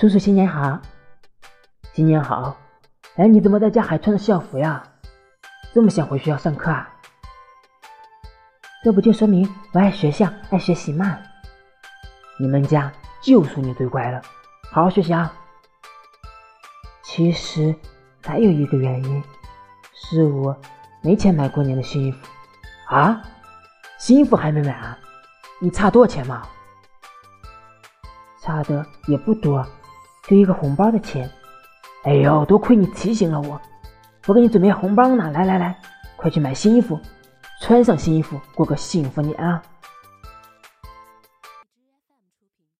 叔叔新年好，新年好。哎，你怎么在家还穿着校服呀？这么想回学校上课啊？这不就说明我爱学校、爱学习吗？你们家就属你最乖了，好好学习啊。其实还有一个原因，是我没钱买过年的新衣服啊。新衣服还没买啊？你差多少钱嘛？差的也不多，就一个红包的钱。哎呦，多亏你提醒了我，我给你准备红包呢。来来来，快去买新衣服，穿上新衣服，过个幸福年啊！